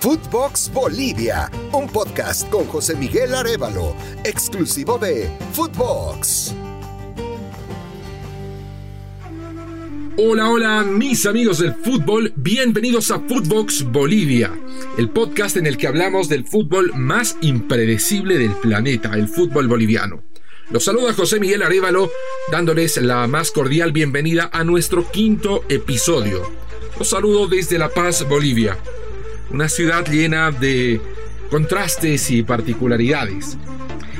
Footbox Bolivia, un podcast con José Miguel Arevalo, exclusivo de Footbox. Hola, hola, mis amigos del fútbol, bienvenidos a Footbox Bolivia, el podcast en el que hablamos del fútbol más impredecible del planeta, el fútbol boliviano. Los saluda José Miguel Arevalo, dándoles la más cordial bienvenida a nuestro quinto episodio. Los saludo desde La Paz, Bolivia una ciudad llena de contrastes y particularidades.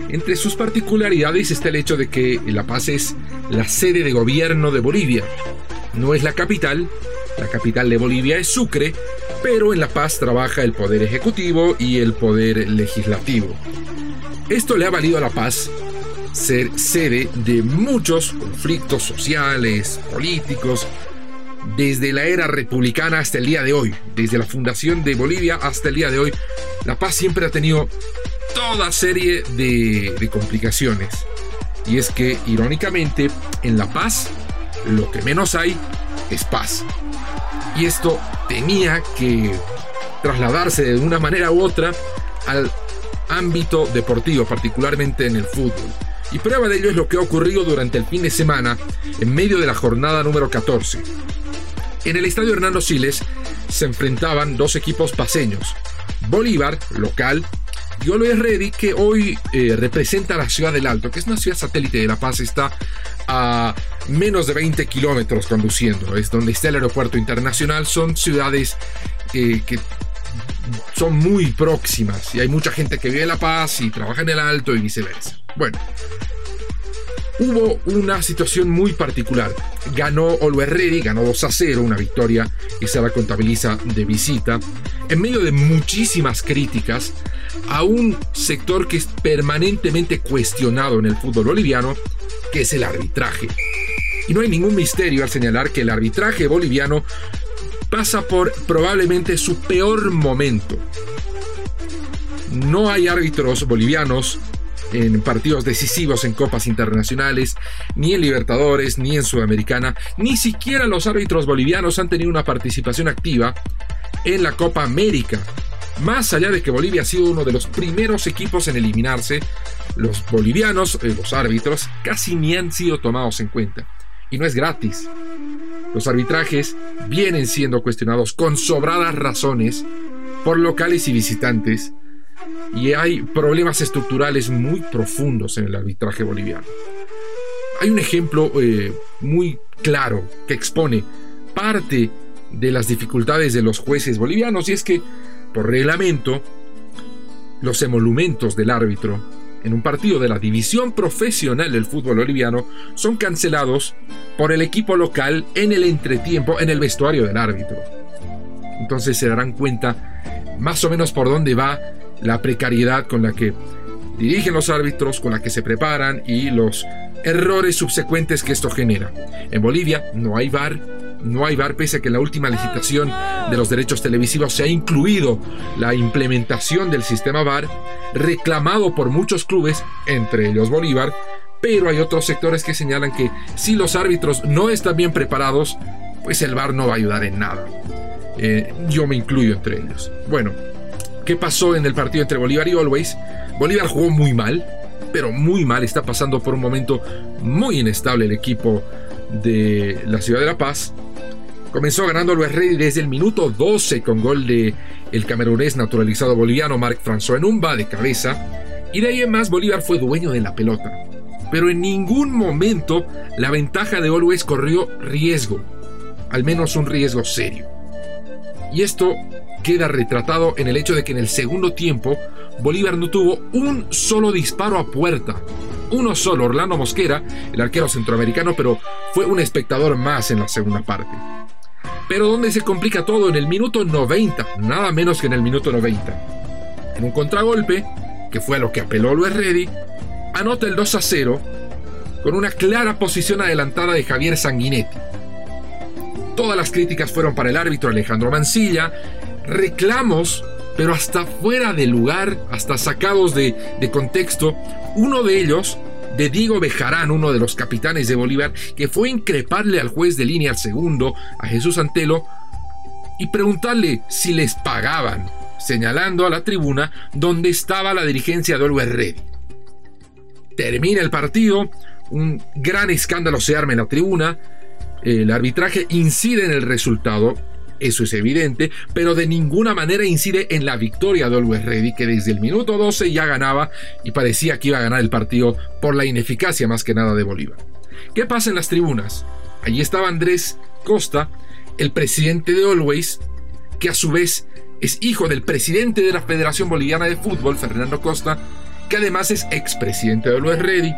Entre sus particularidades está el hecho de que La Paz es la sede de gobierno de Bolivia. No es la capital, la capital de Bolivia es Sucre, pero en La Paz trabaja el poder ejecutivo y el poder legislativo. Esto le ha valido a La Paz ser sede de muchos conflictos sociales, políticos, desde la era republicana hasta el día de hoy, desde la fundación de Bolivia hasta el día de hoy, La Paz siempre ha tenido toda serie de, complicaciones. Y es que, irónicamente, en La Paz lo que menos hay es paz. Y esto tenía que trasladarse de una manera u otra al ámbito deportivo, particularmente en el fútbol. Y prueba de ello es lo que ha ocurrido durante el fin de semana en medio de la jornada número 14. En el estadio Hernando Siles se enfrentaban dos equipos paseños. Bolívar, local, y Always Ready, que hoy eh, representa la ciudad del Alto, que es una ciudad satélite de La Paz, está a menos de 20 kilómetros conduciendo, es donde está el aeropuerto internacional, son ciudades eh, que son muy próximas y hay mucha gente que vive en La Paz y trabaja en el Alto y viceversa. Bueno, hubo una situación muy particular. Ganó Ready, ganó 2 a 0, una victoria que se la contabiliza de visita, en medio de muchísimas críticas a un sector que es permanentemente cuestionado en el fútbol boliviano, que es el arbitraje. Y no hay ningún misterio al señalar que el arbitraje boliviano pasa por probablemente su peor momento. No hay árbitros bolivianos en partidos decisivos en copas internacionales, ni en Libertadores, ni en Sudamericana, ni siquiera los árbitros bolivianos han tenido una participación activa en la Copa América. Más allá de que Bolivia ha sido uno de los primeros equipos en eliminarse, los bolivianos, eh, los árbitros, casi ni han sido tomados en cuenta. Y no es gratis. Los arbitrajes vienen siendo cuestionados con sobradas razones por locales y visitantes, y hay problemas estructurales muy profundos en el arbitraje boliviano. Hay un ejemplo eh, muy claro que expone parte de las dificultades de los jueces bolivianos y es que, por reglamento, los emolumentos del árbitro en un partido de la división profesional del fútbol boliviano son cancelados por el equipo local en el entretiempo en el vestuario del árbitro. Entonces se darán cuenta más o menos por dónde va la precariedad con la que dirigen los árbitros, con la que se preparan y los errores subsecuentes que esto genera. En Bolivia no hay VAR, no hay VAR pese a que en la última licitación de los derechos televisivos se ha incluido la implementación del sistema VAR, reclamado por muchos clubes, entre ellos Bolívar, pero hay otros sectores que señalan que si los árbitros no están bien preparados, pues el VAR no va a ayudar en nada. Eh, yo me incluyo entre ellos. Bueno, ¿Qué pasó en el partido entre Bolívar y Always? Bolívar jugó muy mal, pero muy mal. Está pasando por un momento muy inestable el equipo de la ciudad de La Paz. Comenzó ganando Always Ready desde el minuto 12 con gol de el camerunés naturalizado boliviano Marc François Enumba de cabeza. Y de ahí en más Bolívar fue dueño de la pelota. Pero en ningún momento la ventaja de Always corrió riesgo. Al menos un riesgo serio. Y esto queda retratado en el hecho de que en el segundo tiempo Bolívar no tuvo un solo disparo a puerta. Uno solo, Orlando Mosquera, el arquero centroamericano, pero fue un espectador más en la segunda parte. Pero donde se complica todo en el minuto 90, nada menos que en el minuto 90. En un contragolpe, que fue a lo que apeló Luis Reddy, anota el 2 a 0 con una clara posición adelantada de Javier Sanguinetti. Todas las críticas fueron para el árbitro Alejandro Mancilla, reclamos, pero hasta fuera de lugar, hasta sacados de, contexto. Uno de ellos, de Diego Bejarán, uno de los capitanes de Bolívar, que fue increparle al juez de línea segundo, a Jesús Antelo, y preguntarle si les pagaban. señalando a la tribuna donde estaba la dirigencia de Always Ready. Termina el partido, un gran escándalo se arma en la tribuna, el arbitraje incide en el resultado, eso es evidente, pero de ninguna manera incide en la victoria de Always Ready, que desde el minuto 12 ya ganaba y parecía que iba a ganar el partido por la ineficacia más que nada de Bolívar. ¿Qué pasa en las tribunas? Allí estaba Andrés Costa, el presidente de Always, que a su vez es hijo del presidente de la Federación Boliviana de Fútbol, Fernando Costa, que además es expresidente de Always Ready.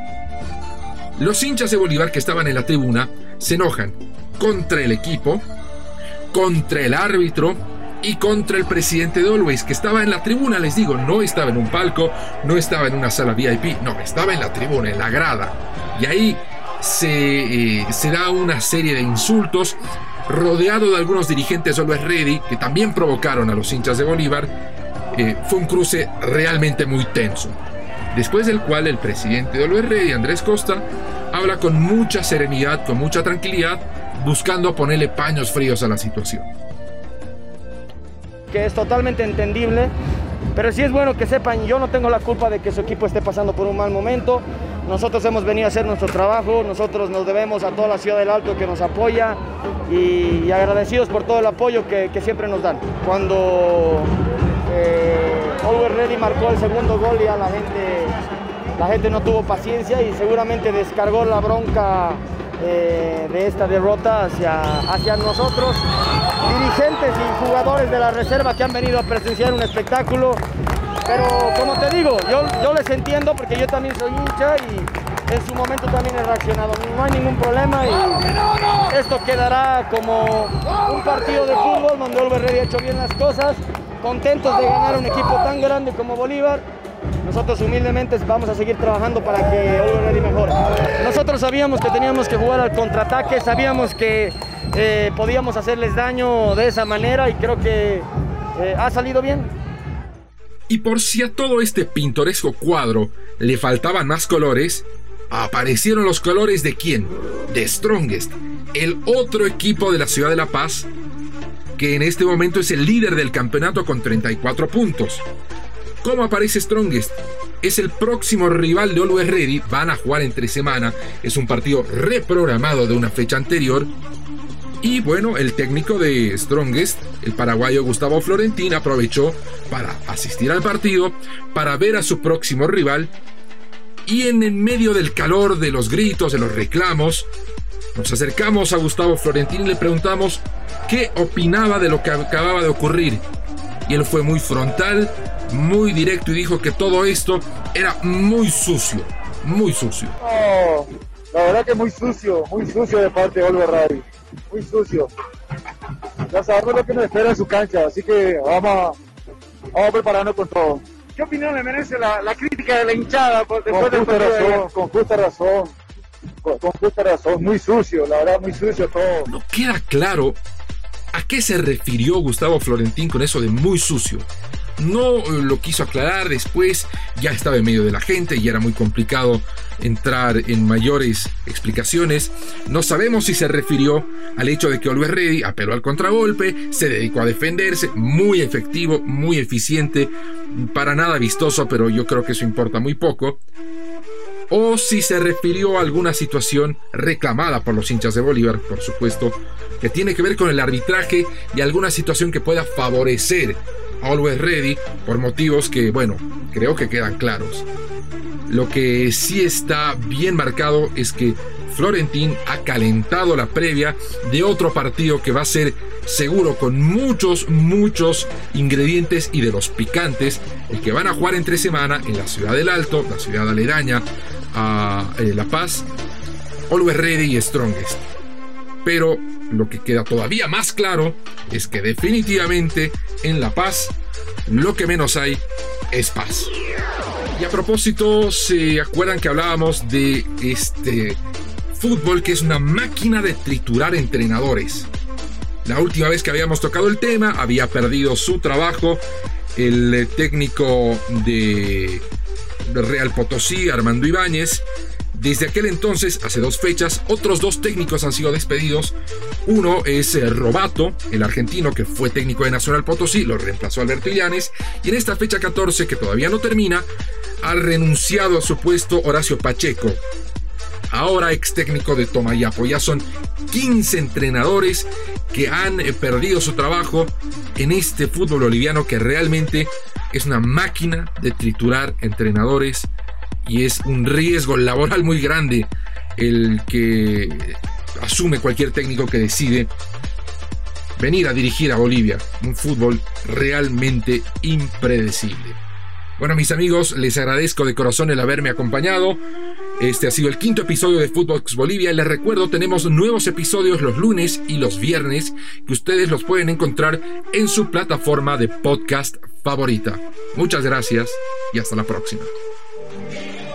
Los hinchas de Bolívar que estaban en la tribuna se enojan contra el equipo, contra el árbitro y contra el presidente de Always, que estaba en la tribuna, les digo, no estaba en un palco, no estaba en una sala VIP, no, estaba en la tribuna, en la grada. Y ahí se, eh, da una serie de insultos, rodeado de algunos dirigentes de Always Ready, que también provocaron a los hinchas de Bolívar. Eh, fue un cruce realmente muy tenso. Después del cual el presidente de Always Ready, Andrés Costa, habla con mucha serenidad, con mucha tranquilidad, buscando ponerle paños fríos a la situación. Que es totalmente entendible, pero sí es bueno que sepan, yo no tengo la culpa de que su equipo esté pasando por un mal momento. Nosotros hemos venido a hacer nuestro trabajo, nosotros nos debemos a toda la ciudad del Alto que nos apoya y, agradecidos por todo el apoyo que, siempre nos dan. Cuando eh, Ready marcó el segundo gol ya la gente, la gente no tuvo paciencia y seguramente descargó la bronca eh, de esta derrota hacia, hacia nosotros, dirigentes y jugadores de la reserva que han venido a presenciar un espectáculo. Pero como te digo, yo, yo les entiendo porque yo también soy hincha y en su momento también he reaccionado. No hay ningún problema y esto quedará como un partido de fútbol donde Oliver ha hecho bien las cosas, contentos de ganar un equipo tan grande como Bolívar nosotros humildemente vamos a seguir trabajando para que Oliver Ready. Nosotros sabíamos que teníamos que jugar al contraataque, sabíamos que eh, podíamos hacerles daño de esa manera y creo que eh, ha salido bien. Y por si a todo este pintoresco cuadro le faltaban más colores, aparecieron los colores de quién? De Strongest, el otro equipo de la ciudad de La Paz, que en este momento es el líder del campeonato con 34 puntos. ¿Cómo aparece Strongest? Es el próximo rival de Always Ready. Van a jugar entre semana. Es un partido reprogramado de una fecha anterior. Y bueno, el técnico de Strongest, el paraguayo Gustavo Florentín, aprovechó para asistir al partido, para ver a su próximo rival. Y en el medio del calor, de los gritos, de los reclamos, nos acercamos a Gustavo Florentín y le preguntamos qué opinaba de lo que acababa de ocurrir. Y él fue muy frontal, muy directo y dijo que todo esto era muy sucio, muy sucio. la verdad que muy sucio, muy sucio de parte de Oliver Radi, muy sucio. Ya sabemos lo que nos espera en su cancha, así que vamos, vamos prepararnos con todo. ¿Qué opinión le merece la, crítica de la hinchada con justa razón, con justa razón, con, con justa razón, muy sucio, la verdad muy sucio todo. No queda claro a qué se refirió Gustavo Florentín con eso de muy sucio. No eh, lo quiso aclarar después, ya estaba en medio de la gente y era muy complicado entrar en mayores explicaciones. No sabemos si se refirió al hecho de que Oliver Ready apeló al contragolpe, se dedicó a defenderse, muy efectivo, muy eficiente, para nada vistoso, pero yo creo que eso importa muy poco o si se refirió a alguna situación reclamada por los hinchas de Bolívar, por supuesto, que tiene que ver con el arbitraje y alguna situación que pueda favorecer Always Ready por motivos que, bueno, creo que quedan claros. Lo que sí está bien marcado es que Florentín ha calentado la previa de otro partido que va a ser seguro con muchos, muchos ingredientes y de los picantes, el que van a jugar entre semana en la ciudad del Alto, la ciudad aledaña a eh, La Paz, Always Ready y Strongest. Pero lo que queda todavía más claro es que definitivamente en La Paz lo que menos hay es paz. Y a propósito, ¿se acuerdan que hablábamos de este fútbol que es una máquina de triturar entrenadores? La última vez que habíamos tocado el tema había perdido su trabajo el técnico de Real Potosí, Armando Ibáñez, Desde aquel entonces, hace dos fechas, otros dos técnicos han sido despedidos. Uno es eh, Robato, el argentino que fue técnico de Nacional Potosí, lo reemplazó Alberto Illanes. Y en esta fecha 14, que todavía no termina, ha renunciado a su puesto Horacio Pacheco, ahora ex técnico de Tomayapo. Ya son 15 entrenadores que han eh, perdido su trabajo en este fútbol boliviano que realmente es una máquina de triturar entrenadores y es un riesgo laboral muy grande el que asume cualquier técnico que decide venir a dirigir a Bolivia. Un fútbol realmente impredecible. Bueno, mis amigos, les agradezco de corazón el haberme acompañado. Este ha sido el quinto episodio de Footbox Bolivia. Les recuerdo, tenemos nuevos episodios los lunes y los viernes que ustedes los pueden encontrar en su plataforma de podcast favorita. Muchas gracias y hasta la próxima.